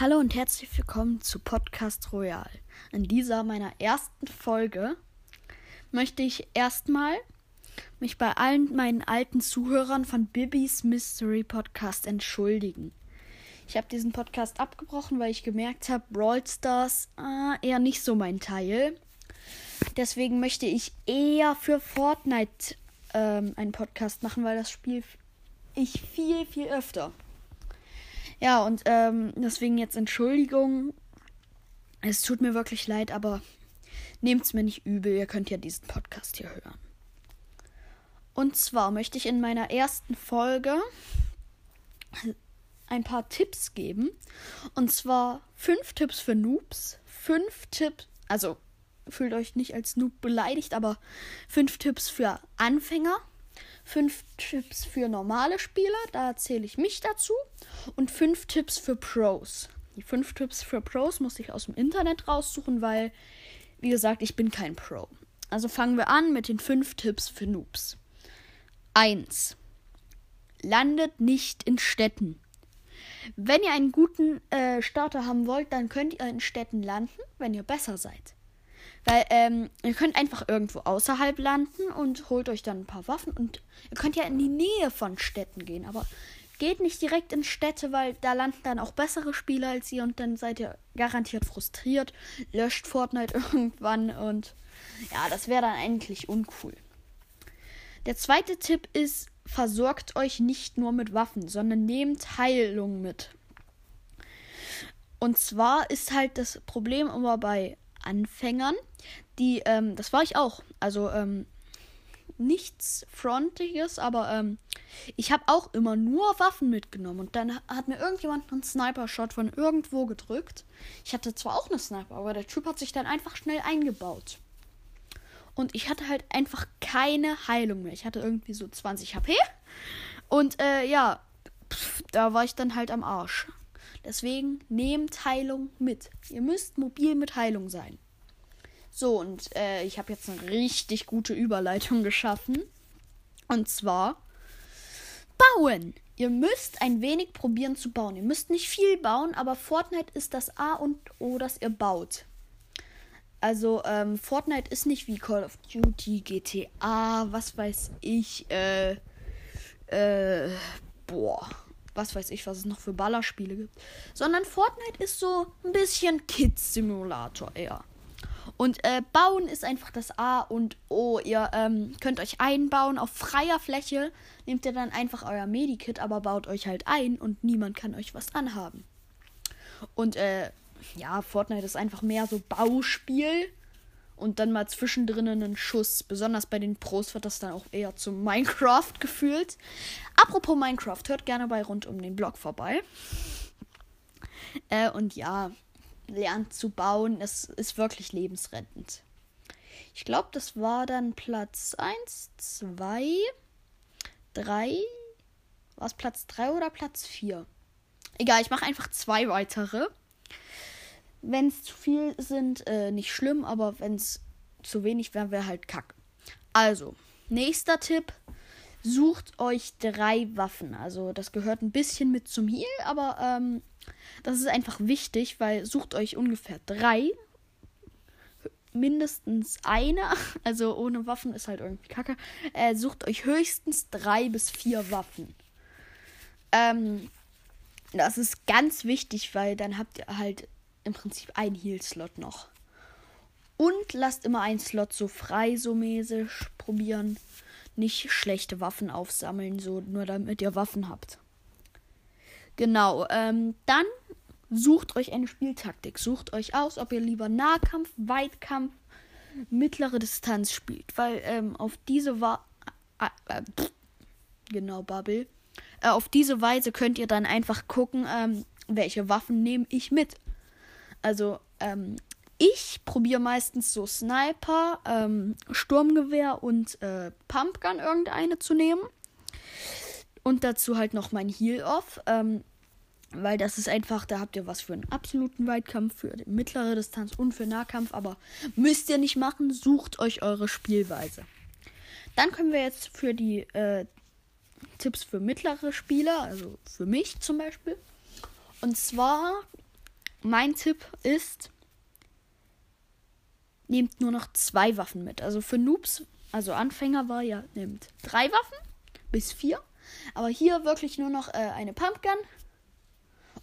Hallo und herzlich willkommen zu Podcast Royal. In dieser meiner ersten Folge möchte ich erstmal mich bei allen meinen alten Zuhörern von Bibis Mystery Podcast entschuldigen. Ich habe diesen Podcast abgebrochen, weil ich gemerkt habe, Brawl Stars äh, eher nicht so mein Teil. Deswegen möchte ich eher für Fortnite ähm, einen Podcast machen, weil das Spiel ich viel, viel öfter. Ja, und ähm, deswegen jetzt Entschuldigung. Es tut mir wirklich leid, aber nehmt es mir nicht übel. Ihr könnt ja diesen Podcast hier hören. Und zwar möchte ich in meiner ersten Folge ein paar Tipps geben. Und zwar fünf Tipps für Noobs, fünf Tipps, also fühlt euch nicht als Noob beleidigt, aber fünf Tipps für Anfänger, fünf Tipps für normale Spieler, da erzähle ich mich dazu, und fünf Tipps für Pros. Die fünf Tipps für Pros muss ich aus dem Internet raussuchen, weil, wie gesagt, ich bin kein Pro. Also fangen wir an mit den fünf Tipps für Noobs. 1. Landet nicht in Städten. Wenn ihr einen guten äh, Starter haben wollt, dann könnt ihr in Städten landen, wenn ihr besser seid. Weil ähm, ihr könnt einfach irgendwo außerhalb landen und holt euch dann ein paar Waffen und ihr könnt ja in die Nähe von Städten gehen, aber geht nicht direkt in Städte, weil da landen dann auch bessere Spieler als ihr und dann seid ihr garantiert frustriert, löscht Fortnite irgendwann und ja, das wäre dann eigentlich uncool. Der zweite Tipp ist, versorgt euch nicht nur mit Waffen, sondern nehmt Heilung mit. Und zwar ist halt das Problem immer bei Anfängern, die, ähm, das war ich auch, also ähm, nichts Frontiges, aber ähm, ich habe auch immer nur Waffen mitgenommen und dann hat mir irgendjemand einen Sniper-Shot von irgendwo gedrückt. Ich hatte zwar auch eine Sniper, aber der Typ hat sich dann einfach schnell eingebaut. Und ich hatte halt einfach keine Heilung mehr. Ich hatte irgendwie so 20 HP. Und äh, ja, pff, da war ich dann halt am Arsch. Deswegen nehmt Heilung mit. Ihr müsst mobil mit Heilung sein. So, und äh, ich habe jetzt eine richtig gute Überleitung geschaffen. Und zwar bauen. Ihr müsst ein wenig probieren zu bauen. Ihr müsst nicht viel bauen, aber Fortnite ist das A und O, dass ihr baut. Also, ähm, Fortnite ist nicht wie Call of Duty, GTA, was weiß ich, äh, äh, boah, was weiß ich, was es noch für Ballerspiele gibt. Sondern Fortnite ist so ein bisschen Kids-Simulator eher. Und äh, bauen ist einfach das A und O. Ihr ähm, könnt euch einbauen auf freier Fläche. Nehmt ihr dann einfach euer Medikit, aber baut euch halt ein und niemand kann euch was anhaben. Und äh, ja, Fortnite ist einfach mehr so Bauspiel und dann mal zwischendrin einen Schuss. Besonders bei den Pros wird das dann auch eher zu Minecraft gefühlt. Apropos Minecraft, hört gerne bei rund um den Blog vorbei. Äh, und ja, lernt zu bauen. Es ist wirklich lebensrettend. Ich glaube, das war dann Platz 1, 2, 3. War es Platz 3 oder Platz 4? Egal, ich mache einfach zwei weitere. Wenn es zu viel sind, äh, nicht schlimm, aber wenn es zu wenig wäre, wäre halt kack. Also, nächster Tipp. Sucht euch drei Waffen. Also, das gehört ein bisschen mit zum Heal, aber ähm, das ist einfach wichtig, weil sucht euch ungefähr drei. Mindestens eine. Also, ohne Waffen ist halt irgendwie kacke. Äh, sucht euch höchstens drei bis vier Waffen. Ähm, das ist ganz wichtig, weil dann habt ihr halt im Prinzip einen Heal-Slot noch. Und lasst immer einen Slot so frei, so mäßig probieren. Nicht schlechte Waffen aufsammeln, so nur damit ihr Waffen habt. Genau, ähm, dann sucht euch eine Spieltaktik. Sucht euch aus, ob ihr lieber Nahkampf, Weitkampf, mittlere Distanz spielt. Weil ähm, auf diese war. Äh, äh, genau, Bubble. Äh, auf diese Weise könnt ihr dann einfach gucken, ähm, welche Waffen nehme ich mit. Also, ähm, ich probiere meistens so Sniper, ähm, Sturmgewehr und äh, Pumpgun irgendeine zu nehmen. Und dazu halt noch mein Heal-Off. Ähm, weil das ist einfach, da habt ihr was für einen absoluten Weitkampf, für mittlere Distanz und für Nahkampf. Aber müsst ihr nicht machen, sucht euch eure Spielweise. Dann können wir jetzt für die äh, Tipps für mittlere Spieler, also für mich zum Beispiel. Und zwar mein Tipp ist, nehmt nur noch zwei Waffen mit. Also für Noobs, also Anfänger war ja, nehmt drei Waffen bis vier. Aber hier wirklich nur noch äh, eine Pumpgun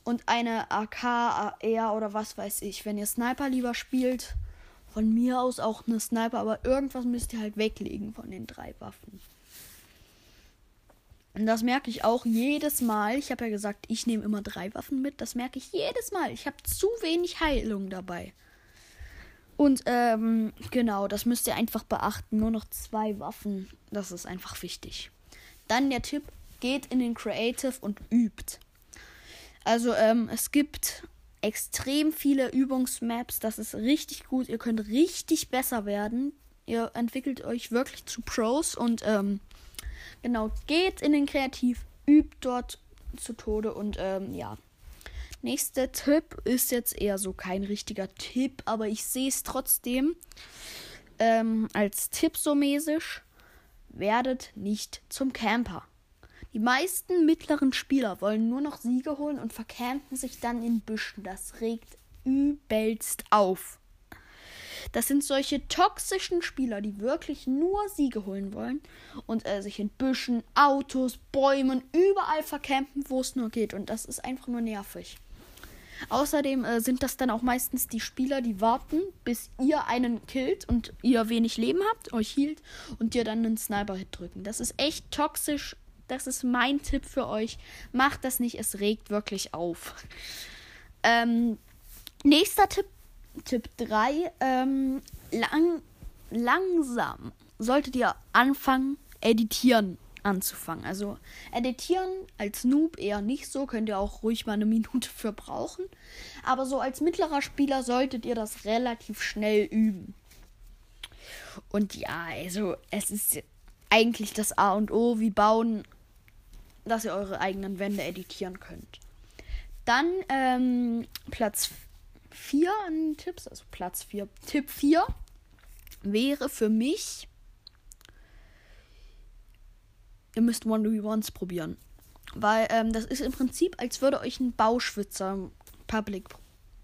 und eine AK, AR oder was weiß ich. Wenn ihr Sniper lieber spielt, von mir aus auch eine Sniper, aber irgendwas müsst ihr halt weglegen von den drei Waffen. Und das merke ich auch jedes Mal. Ich habe ja gesagt, ich nehme immer drei Waffen mit. Das merke ich jedes Mal. Ich habe zu wenig Heilung dabei. Und ähm, genau, das müsst ihr einfach beachten. Nur noch zwei Waffen. Das ist einfach wichtig. Dann der Tipp, geht in den Creative und übt. Also ähm, es gibt extrem viele Übungsmaps. Das ist richtig gut. Ihr könnt richtig besser werden. Ihr entwickelt euch wirklich zu Pros und ähm, genau, geht in den Kreativ, übt dort zu Tode und ähm, ja. Nächster Tipp ist jetzt eher so kein richtiger Tipp, aber ich sehe es trotzdem ähm, als Tipp so mäßig. Werdet nicht zum Camper. Die meisten mittleren Spieler wollen nur noch Siege holen und vercampen sich dann in Büschen. Das regt übelst auf. Das sind solche toxischen Spieler, die wirklich nur Siege holen wollen und äh, sich in Büschen, Autos, Bäumen, überall vercampen, wo es nur geht. Und das ist einfach nur nervig. Außerdem äh, sind das dann auch meistens die Spieler, die warten, bis ihr einen killt und ihr wenig Leben habt, euch hielt und dir dann einen Sniper-Hit drücken. Das ist echt toxisch. Das ist mein Tipp für euch. Macht das nicht, es regt wirklich auf. Ähm, nächster Tipp Tipp 3. Ähm, lang, langsam solltet ihr anfangen, editieren anzufangen. Also editieren als Noob eher nicht so, könnt ihr auch ruhig mal eine Minute für brauchen. Aber so als mittlerer Spieler solltet ihr das relativ schnell üben. Und ja, also es ist eigentlich das A und O, wie bauen, dass ihr eure eigenen Wände editieren könnt. Dann ähm, Platz 4 an Tipps, also Platz 4. Tipp 4 wäre für mich, ihr müsst One-to-Ones probieren. Weil ähm, das ist im Prinzip, als würde euch ein Bauschwitzer Public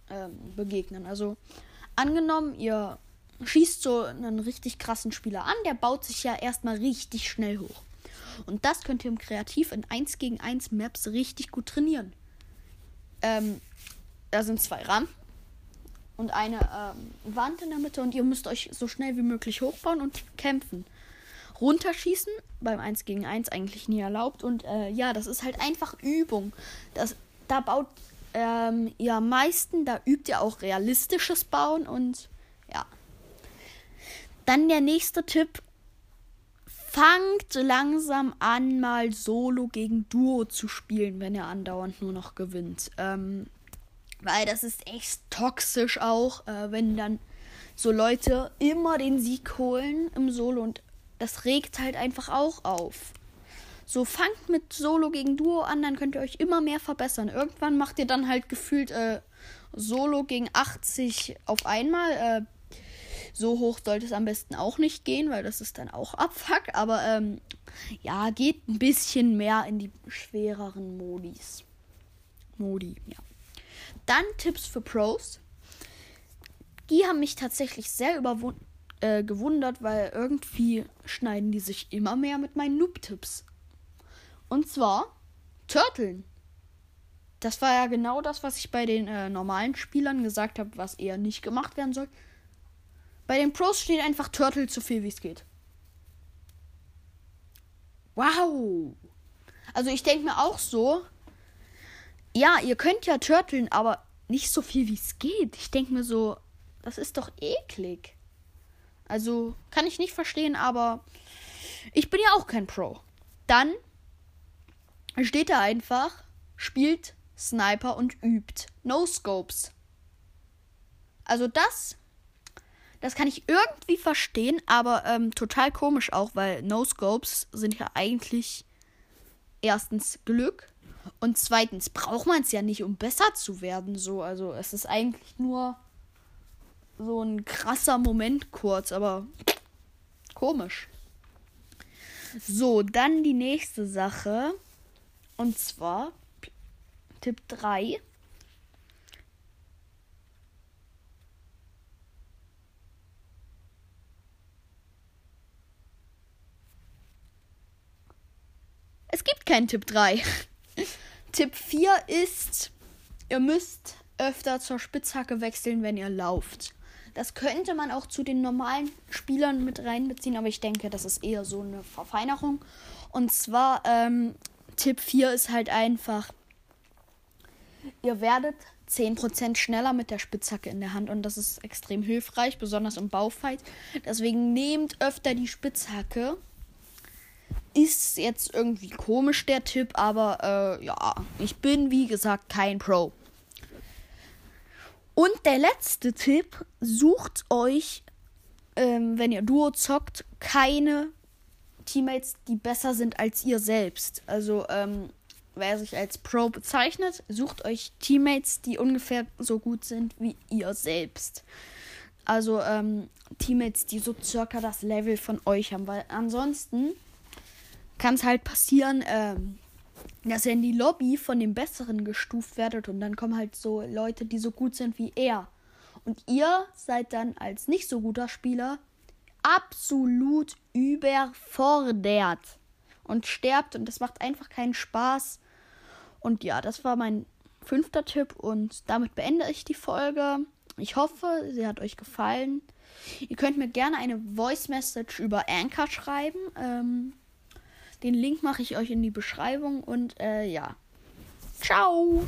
ähm, begegnen. Also angenommen, ihr schießt so einen richtig krassen Spieler an, der baut sich ja erstmal richtig schnell hoch. Und das könnt ihr im Kreativ in 1 gegen 1 Maps richtig gut trainieren. Ähm, da sind zwei Rampen und eine ähm, Wand in der Mitte und ihr müsst euch so schnell wie möglich hochbauen und kämpfen. Runterschießen beim 1 gegen 1 eigentlich nie erlaubt und äh, ja, das ist halt einfach Übung. Das, da baut ähm, ihr am meisten, da übt ihr auch realistisches Bauen und ja. Dann der nächste Tipp. Fangt langsam an, mal Solo gegen Duo zu spielen, wenn ihr andauernd nur noch gewinnt. Ähm, weil das ist echt toxisch auch, äh, wenn dann so Leute immer den Sieg holen im Solo und das regt halt einfach auch auf. So fangt mit Solo gegen Duo an, dann könnt ihr euch immer mehr verbessern. Irgendwann macht ihr dann halt gefühlt äh, Solo gegen 80 auf einmal. Äh, so hoch sollte es am besten auch nicht gehen, weil das ist dann auch Abfuck. Aber ähm, ja, geht ein bisschen mehr in die schwereren Modis. Modi, ja. Dann Tipps für Pros. Die haben mich tatsächlich sehr äh, gewundert, weil irgendwie schneiden die sich immer mehr mit meinen Noob-Tipps. Und zwar Turteln. Das war ja genau das, was ich bei den äh, normalen Spielern gesagt habe, was eher nicht gemacht werden soll. Bei den Pros steht einfach Turtle so viel wie es geht. Wow. Also ich denke mir auch so, ja, ihr könnt ja turteln, aber nicht so viel wie es geht. Ich denke mir so, das ist doch eklig. Also kann ich nicht verstehen, aber ich bin ja auch kein Pro. Dann steht da einfach, spielt Sniper und übt. No Scopes. Also das, das kann ich irgendwie verstehen, aber ähm, total komisch auch, weil No Scopes sind ja eigentlich erstens Glück und zweitens braucht man es ja nicht, um besser zu werden. So, also es ist eigentlich nur so ein krasser Moment kurz, aber komisch. So, dann die nächste Sache. Und zwar Tipp 3. Es gibt keinen Tipp 3. Tipp 4 ist, ihr müsst öfter zur Spitzhacke wechseln, wenn ihr lauft. Das könnte man auch zu den normalen Spielern mit reinbeziehen, aber ich denke, das ist eher so eine Verfeinerung. Und zwar, ähm, Tipp 4 ist halt einfach, ihr werdet 10% schneller mit der Spitzhacke in der Hand und das ist extrem hilfreich, besonders im Baufight. Deswegen nehmt öfter die Spitzhacke. Ist jetzt irgendwie komisch der Tipp, aber äh, ja, ich bin wie gesagt kein Pro. Und der letzte Tipp, sucht euch, ähm, wenn ihr Duo zockt, keine Teammates, die besser sind als ihr selbst. Also, ähm, wer sich als Pro bezeichnet, sucht euch Teammates, die ungefähr so gut sind wie ihr selbst. Also ähm, Teammates, die so circa das Level von euch haben, weil ansonsten kann es halt passieren, ähm, dass ihr in die Lobby von dem Besseren gestuft werdet und dann kommen halt so Leute, die so gut sind wie er. Und ihr seid dann als nicht so guter Spieler absolut überfordert und sterbt und das macht einfach keinen Spaß. Und ja, das war mein fünfter Tipp und damit beende ich die Folge. Ich hoffe, sie hat euch gefallen. Ihr könnt mir gerne eine Voice Message über Anchor schreiben. Ähm, den Link mache ich euch in die Beschreibung und äh, ja. Ciao!